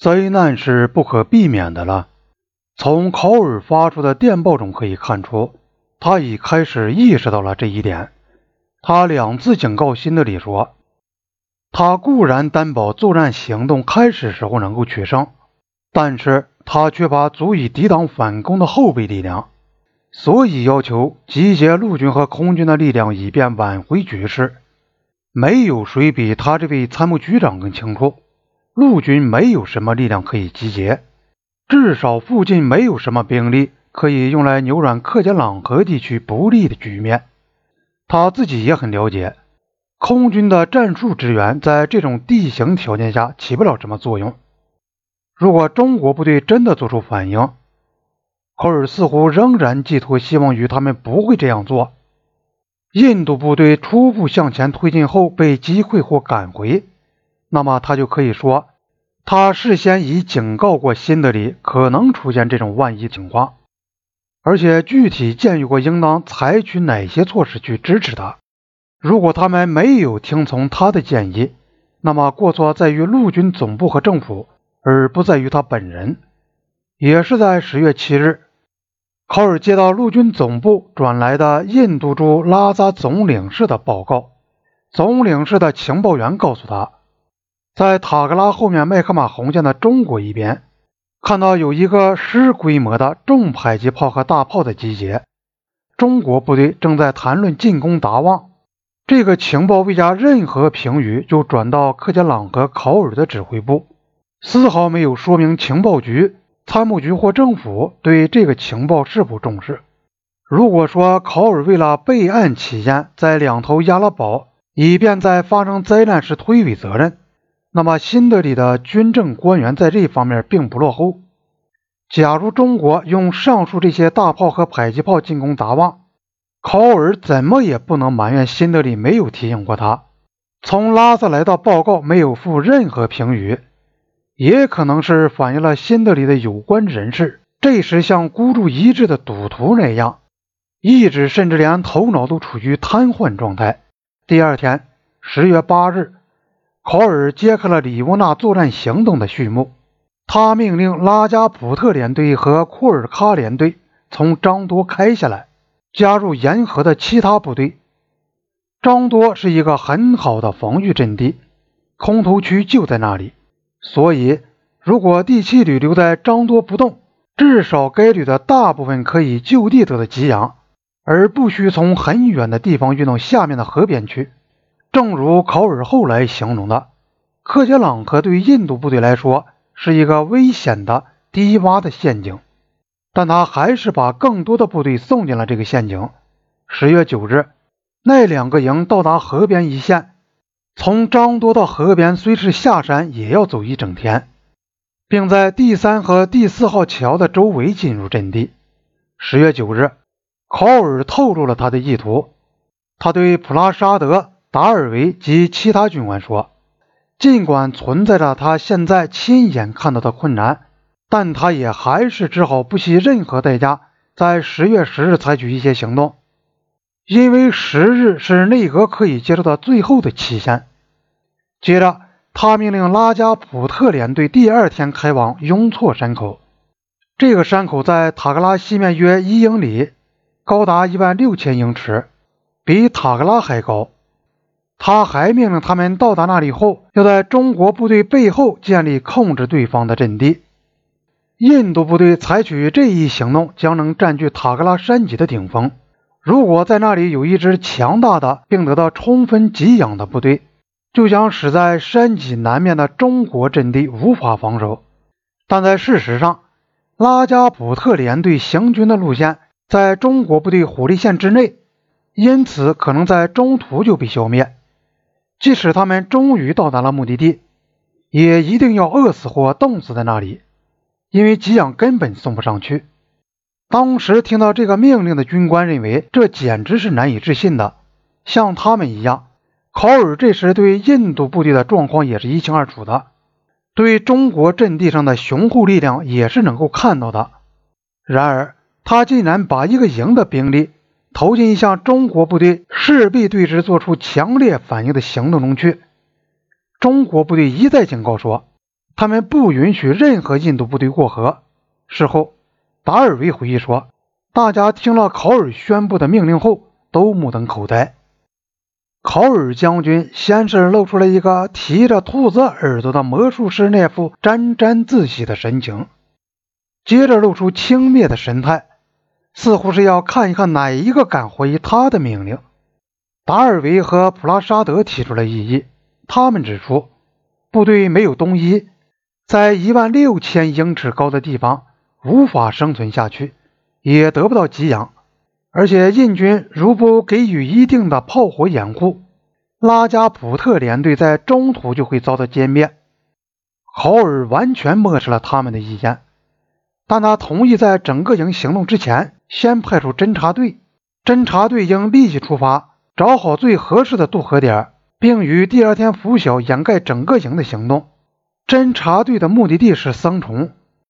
灾难是不可避免的了。从考尔发出的电报中可以看出，他已开始意识到了这一点。他两次警告辛德里说：“他固然担保作战行动开始时候能够取胜，但是他缺乏足以抵挡反攻的后备力量，所以要求集结陆军和空军的力量，以便挽回局势。没有谁比他这位参谋局长更清楚，陆军没有什么力量可以集结，至少附近没有什么兵力可以用来扭转克杰朗河地区不利的局面。”他自己也很了解，空军的战术支援在这种地形条件下起不了什么作用。如果中国部队真的做出反应，科尔似乎仍然寄托希望于他们不会这样做。印度部队初步向前推进后被击溃或赶回，那么他就可以说，他事先已警告过新德里可能出现这种万一情况。而且具体建议过应当采取哪些措施去支持他。如果他们没有听从他的建议，那么过错在于陆军总部和政府，而不在于他本人。也是在十月七日，考尔接到陆军总部转来的印度驻拉萨总领事的报告。总领事的情报员告诉他，在塔格拉后面麦克马洪线的中国一边。看到有一个师规模的重迫击炮和大炮的集结，中国部队正在谈论进攻达旺。这个情报未加任何评语就转到克杰朗和考尔的指挥部，丝毫没有说明情报局、参谋局或政府对这个情报是否重视。如果说考尔为了备案起见，在两头押了宝，以便在发生灾难时推诿责任。那么，新德里的军政官员在这方面并不落后。假如中国用上述这些大炮和迫击炮进攻达旺，考尔怎么也不能埋怨新德里没有提醒过他。从拉萨来的报告没有附任何评语，也可能是反映了新德里的有关人士这时像孤注一掷的赌徒那样，意志甚至连头脑都处于瘫痪状态。第二天，十月八日。考尔揭开了里乌纳作战行动的序幕。他命令拉加普特连队和库尔喀连队从张多开下来，加入沿河的其他部队。张多是一个很好的防御阵地，空投区就在那里。所以，如果第七旅留在张多不动，至少该旅的大部分可以就地得到给养，而不需从很远的地方运到下面的河边去。正如考尔后来形容的，克杰朗河对印度部队来说是一个危险的低洼的陷阱，但他还是把更多的部队送进了这个陷阱。十月九日，那两个营到达河边一线，从张多到河边虽是下山，也要走一整天，并在第三和第四号桥的周围进入阵地。十月九日，考尔透露了他的意图，他对普拉沙德。达尔维及其他军官说：“尽管存在着他现在亲眼看到的困难，但他也还是只好不惜任何代价，在十月十日采取一些行动，因为十日是内阁可以接受的最后的期限。”接着，他命令拉加普特连队第二天开往雍措山口。这个山口在塔格拉西面约一英里，高达一万六千英尺，比塔格拉还高。他还命令他们到达那里后，要在中国部队背后建立控制对方的阵地。印度部队采取这一行动，将能占据塔格拉山脊的顶峰。如果在那里有一支强大的并得到充分给养的部队，就将使在山脊南面的中国阵地无法防守。但在事实上，拉加普特连队行军的路线在中国部队火力线之内，因此可能在中途就被消灭。即使他们终于到达了目的地，也一定要饿死或冻死在那里，因为给养根本送不上去。当时听到这个命令的军官认为这简直是难以置信的。像他们一样，考尔这时对印度部队的状况也是一清二楚的，对中国阵地上的雄厚力量也是能够看到的。然而，他竟然把一个营的兵力。投进一项中国部队势必对之做出强烈反应的行动中去。中国部队一再警告说，他们不允许任何印度部队过河。事后，达尔维回忆说：“大家听了考尔宣布的命令后，都目瞪口呆。考尔将军先是露出了一个提着兔子耳朵的魔术师那副沾沾自喜的神情，接着露出轻蔑的神态，似乎是要看一看哪一个敢怀疑他的命令。”达尔维和普拉沙德提出了异议，他们指出，部队没有冬衣，在一万六千英尺高的地方无法生存下去，也得不到给养，而且印军如不给予一定的炮火掩护，拉加普特连队在中途就会遭到歼灭。豪尔完全漠视了他们的意见，但他同意在整个营行动之前，先派出侦察队，侦察队应立即出发。找好最合适的渡河点，并于第二天拂晓掩盖整个营的行动。侦察队的目的地是桑虫，